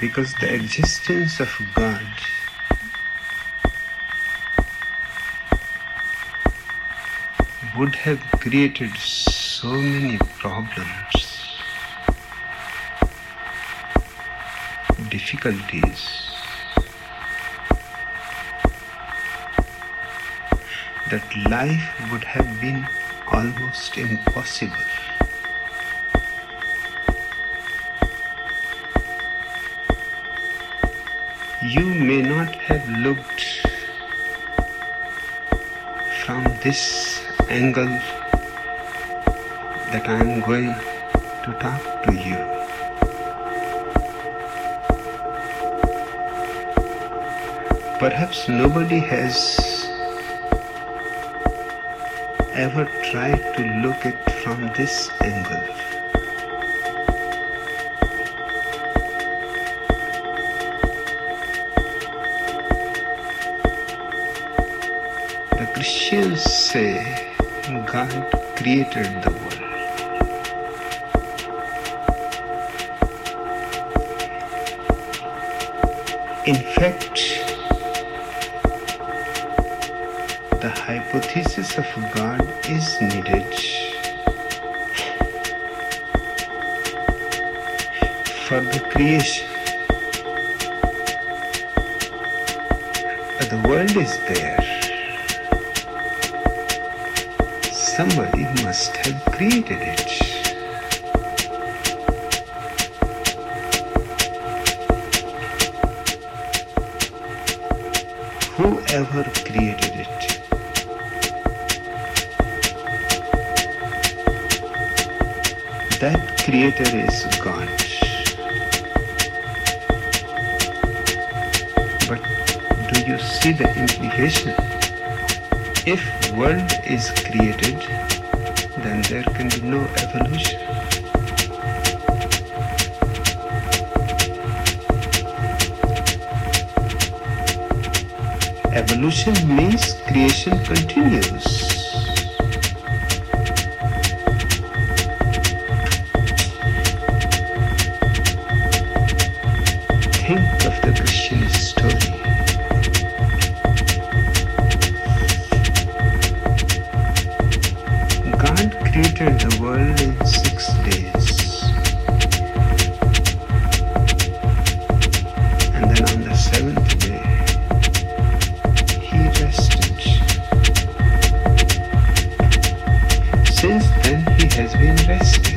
because the existence of God would have created so many problems, difficulties, that life would have been almost impossible. You may not have looked from this angle that I am going to talk to you. Perhaps nobody has ever tried to look at from this angle. The say God created the world. In fact, the hypothesis of God is needed for the creation. But the world is there. Created it. Whoever created it that creator is God. But do you see the implication? If world is created, there can be no evolution. Evolution means creation continues. Created the world in six days. And then on the seventh day, he rested. Since then, he has been resting.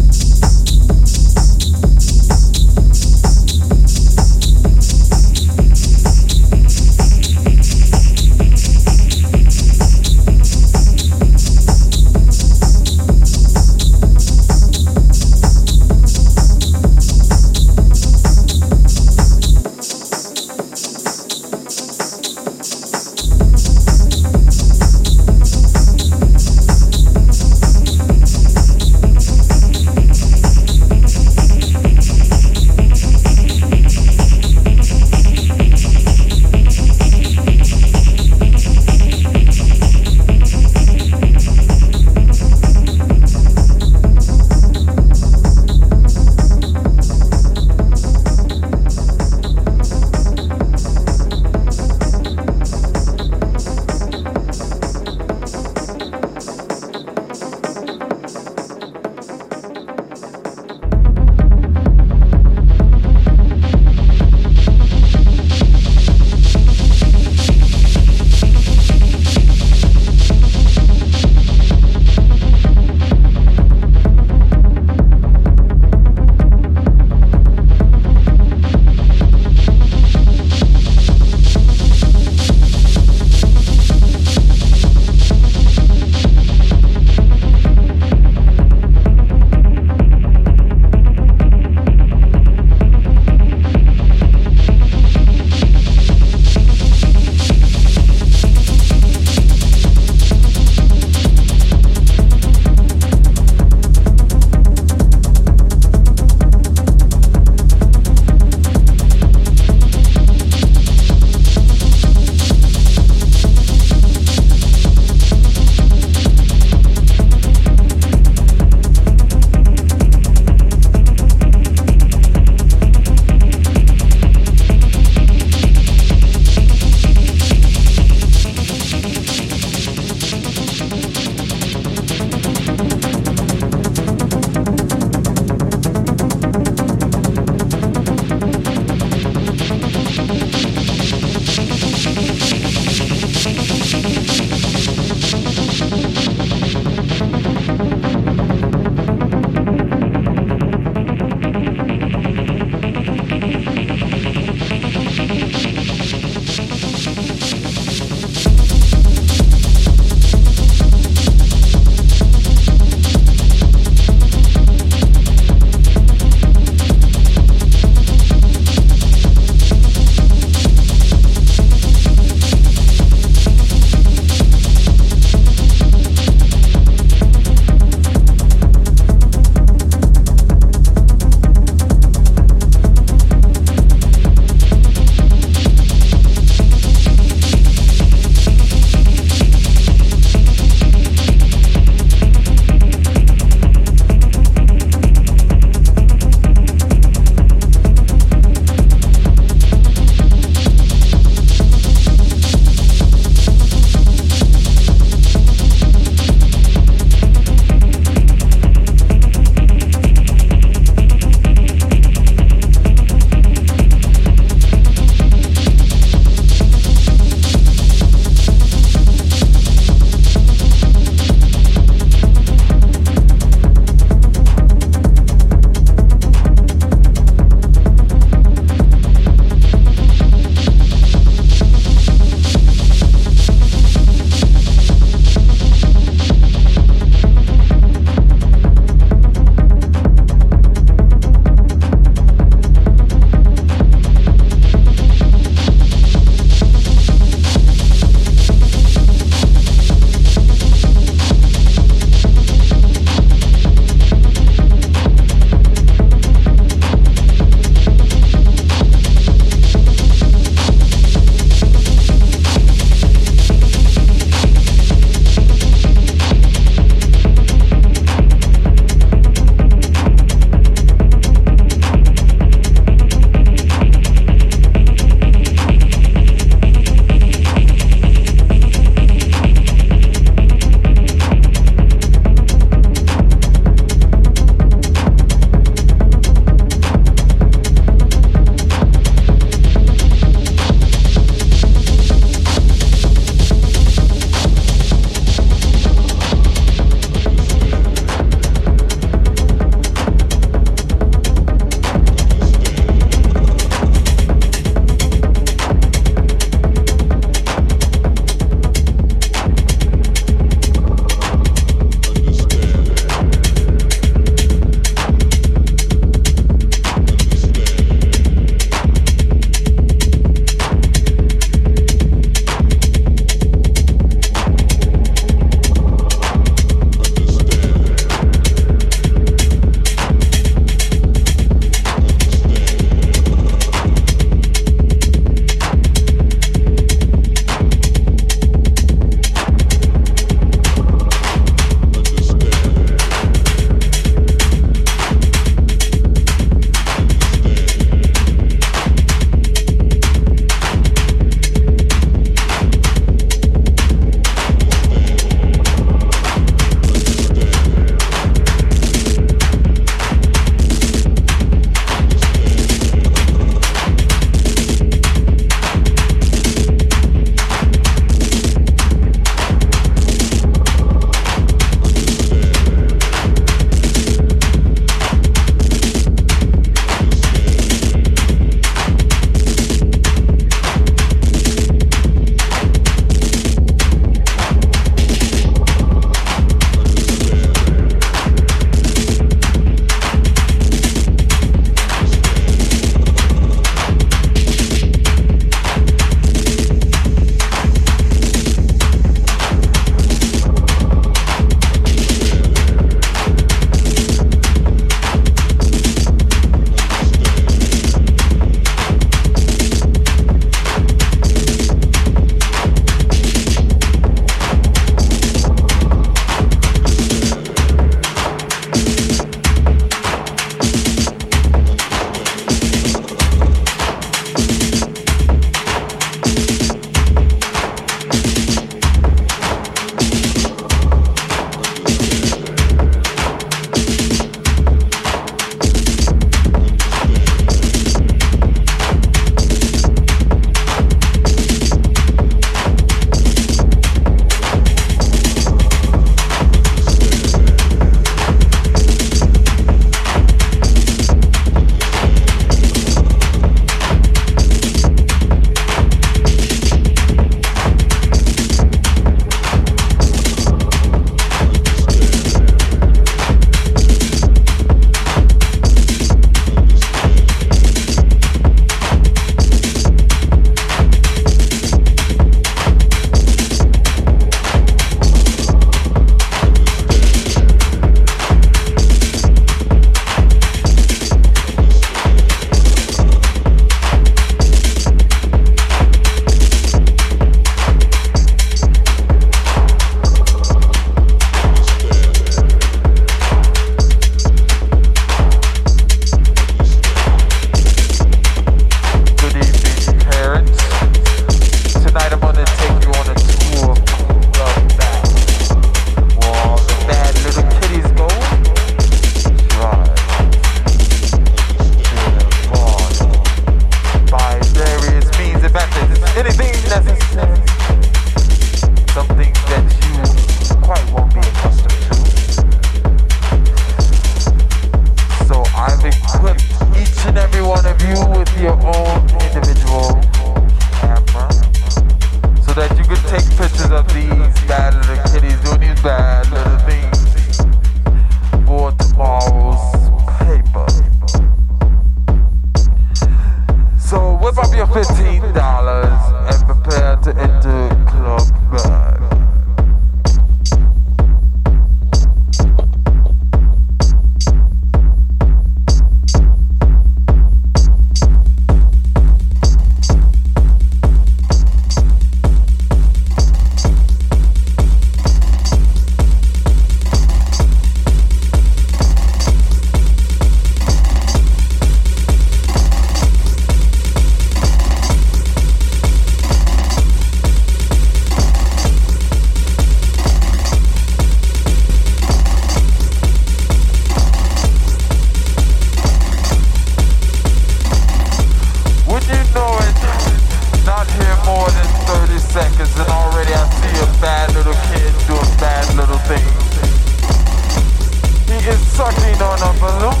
on a balloon.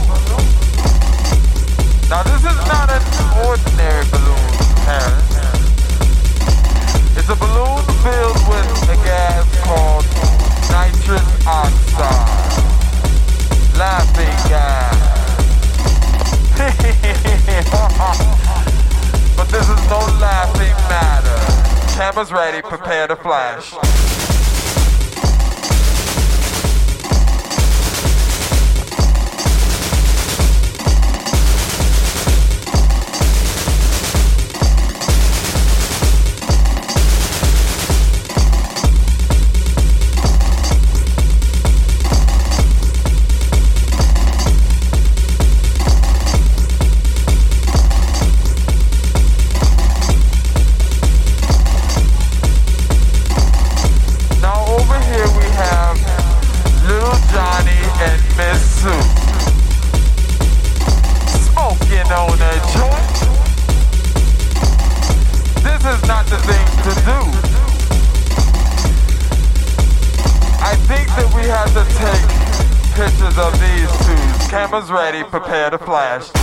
Now this is not an ordinary balloon, Harris. It's a balloon filled with a gas called nitrous oxide. Laughing gas. but this is no laughing matter. Cameras ready, prepare to flash. Prepare to flash.